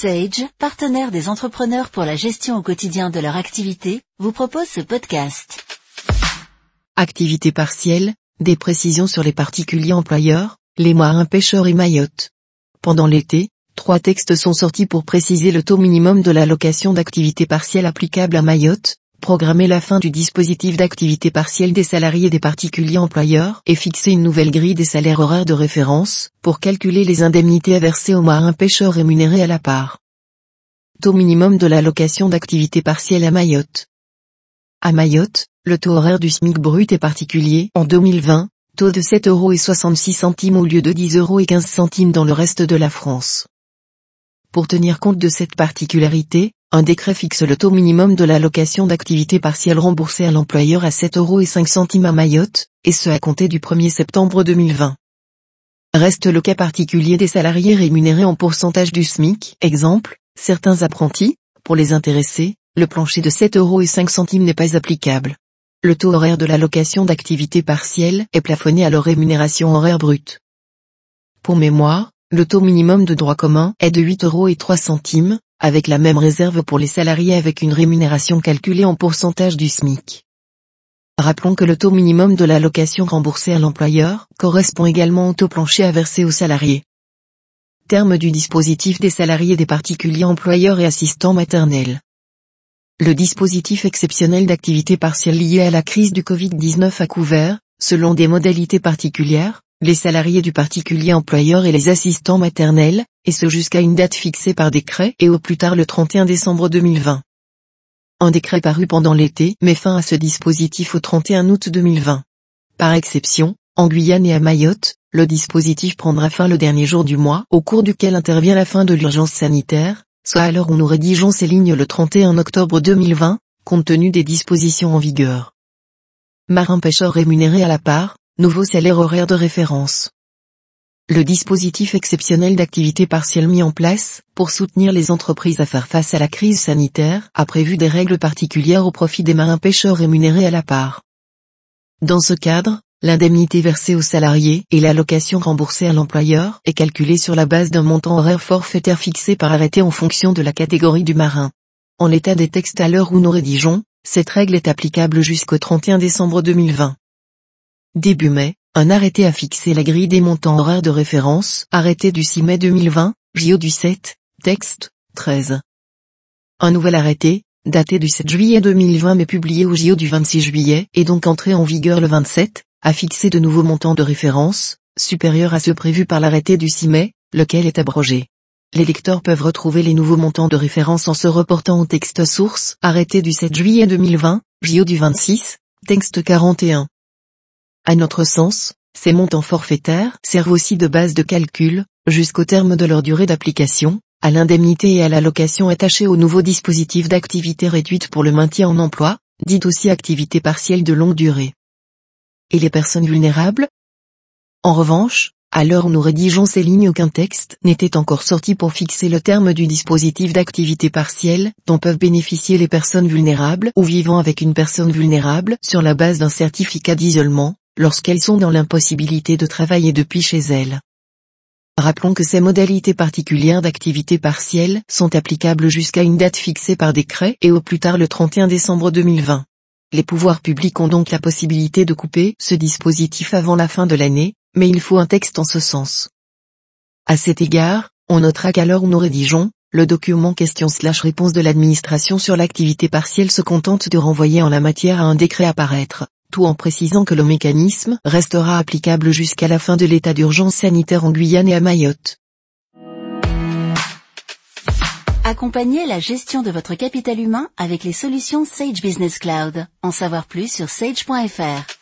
Sage, partenaire des entrepreneurs pour la gestion au quotidien de leur activité, vous propose ce podcast. Activité partielle, des précisions sur les particuliers employeurs, les marins pêcheurs et Mayotte. Pendant l'été, trois textes sont sortis pour préciser le taux minimum de l'allocation d'activité partielle applicable à Mayotte, programmer la fin du dispositif d'activité partielle des salariés des particuliers employeurs et fixer une nouvelle grille des salaires horaires de référence pour calculer les indemnités à verser aux marins pêcheurs rémunérés à la part. Taux minimum de l'allocation d'activité partielle à Mayotte. À Mayotte, le taux horaire du SMIC brut est particulier en 2020, taux de 7,66 euros au lieu de 10,15 euros dans le reste de la France. Pour tenir compte de cette particularité, un décret fixe le taux minimum de l'allocation d'activité partielle remboursée à l'employeur à 7,05 euros à Mayotte, et ce à compter du 1er septembre 2020. Reste le cas particulier des salariés rémunérés en pourcentage du SMIC. Exemple, certains apprentis, pour les intéressés, le plancher de 7,05 euros n'est pas applicable. Le taux horaire de l'allocation d'activité partielle est plafonné à leur rémunération horaire brute. Pour mémoire, le taux minimum de droit commun est de 8,03 euros, avec la même réserve pour les salariés avec une rémunération calculée en pourcentage du SMIC. Rappelons que le taux minimum de l'allocation remboursée à l'employeur correspond également au taux plancher à verser aux salariés. Terme du dispositif des salariés des particuliers employeurs et assistants maternels. Le dispositif exceptionnel d'activité partielle lié à la crise du Covid-19 a couvert, selon des modalités particulières, les salariés du particulier employeur et les assistants maternels, et ce jusqu'à une date fixée par décret et au plus tard le 31 décembre 2020. Un décret paru pendant l'été met fin à ce dispositif au 31 août 2020. Par exception, en Guyane et à Mayotte, le dispositif prendra fin le dernier jour du mois au cours duquel intervient la fin de l'urgence sanitaire, soit à l'heure où nous rédigeons ces lignes le 31 octobre 2020, compte tenu des dispositions en vigueur. Marin pêcheur rémunéré à la part, Nouveau salaire horaire de référence. Le dispositif exceptionnel d'activité partielle mis en place, pour soutenir les entreprises à faire face à la crise sanitaire, a prévu des règles particulières au profit des marins pêcheurs rémunérés à la part. Dans ce cadre, l'indemnité versée aux salariés et l'allocation remboursée à l'employeur est calculée sur la base d'un montant horaire forfaitaire fixé par arrêté en fonction de la catégorie du marin. En l'état des textes à l'heure où nous rédigeons, cette règle est applicable jusqu'au 31 décembre 2020. Début mai, un arrêté a fixé la grille des montants horaires de référence, arrêté du 6 mai 2020, JO du 7, texte, 13. Un nouvel arrêté, daté du 7 juillet 2020 mais publié au JO du 26 juillet et donc entré en vigueur le 27, a fixé de nouveaux montants de référence, supérieurs à ceux prévus par l'arrêté du 6 mai, lequel est abrogé. Les lecteurs peuvent retrouver les nouveaux montants de référence en se reportant au texte source, arrêté du 7 juillet 2020, JO du 26, texte 41. À notre sens, ces montants forfaitaires servent aussi de base de calcul, jusqu'au terme de leur durée d'application, à l'indemnité et à l'allocation attachée au nouveau dispositif d'activité réduite pour le maintien en emploi, dit aussi activité partielle de longue durée. Et les personnes vulnérables? En revanche, à l'heure où nous rédigeons ces lignes aucun texte n'était encore sorti pour fixer le terme du dispositif d'activité partielle dont peuvent bénéficier les personnes vulnérables ou vivant avec une personne vulnérable sur la base d'un certificat d'isolement, lorsqu'elles sont dans l'impossibilité de travailler depuis chez elles. Rappelons que ces modalités particulières d'activité partielle sont applicables jusqu'à une date fixée par décret et au plus tard le 31 décembre 2020. Les pouvoirs publics ont donc la possibilité de couper ce dispositif avant la fin de l'année, mais il faut un texte en ce sens. À cet égard, on notera l'heure où nous rédigeons, le document question slash réponse de l'administration sur l'activité partielle se contente de renvoyer en la matière à un décret à paraître tout en précisant que le mécanisme restera applicable jusqu'à la fin de l'état d'urgence sanitaire en Guyane et à Mayotte. Accompagnez la gestion de votre capital humain avec les solutions Sage Business Cloud. En savoir plus sur sage.fr.